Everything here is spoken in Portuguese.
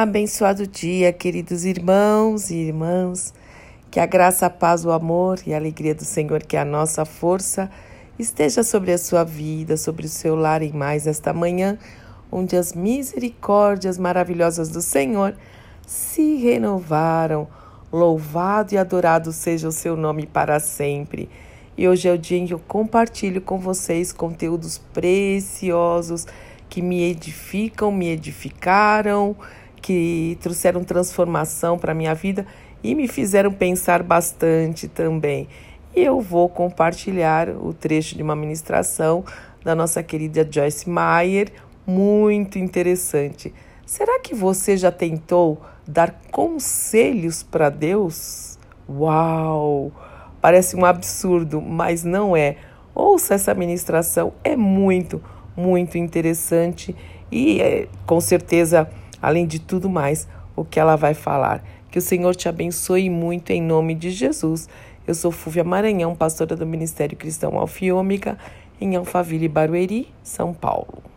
Abençoado dia, queridos irmãos e irmãs. Que a graça, a paz, o amor e a alegria do Senhor, que é a nossa força, esteja sobre a sua vida, sobre o seu lar em mais esta manhã, onde as misericórdias maravilhosas do Senhor se renovaram. Louvado e adorado seja o seu nome para sempre. E hoje é o dia em que eu compartilho com vocês conteúdos preciosos que me edificam, me edificaram que trouxeram transformação para a minha vida e me fizeram pensar bastante também. E eu vou compartilhar o trecho de uma ministração da nossa querida Joyce Meyer, muito interessante. Será que você já tentou dar conselhos para Deus? Uau! Parece um absurdo, mas não é. Ouça essa ministração, é muito, muito interessante e é, com certeza além de tudo mais, o que ela vai falar. Que o Senhor te abençoe muito em nome de Jesus. Eu sou Fúvia Maranhão, pastora do Ministério Cristão Alfiômica, em Alphaville, Barueri, São Paulo.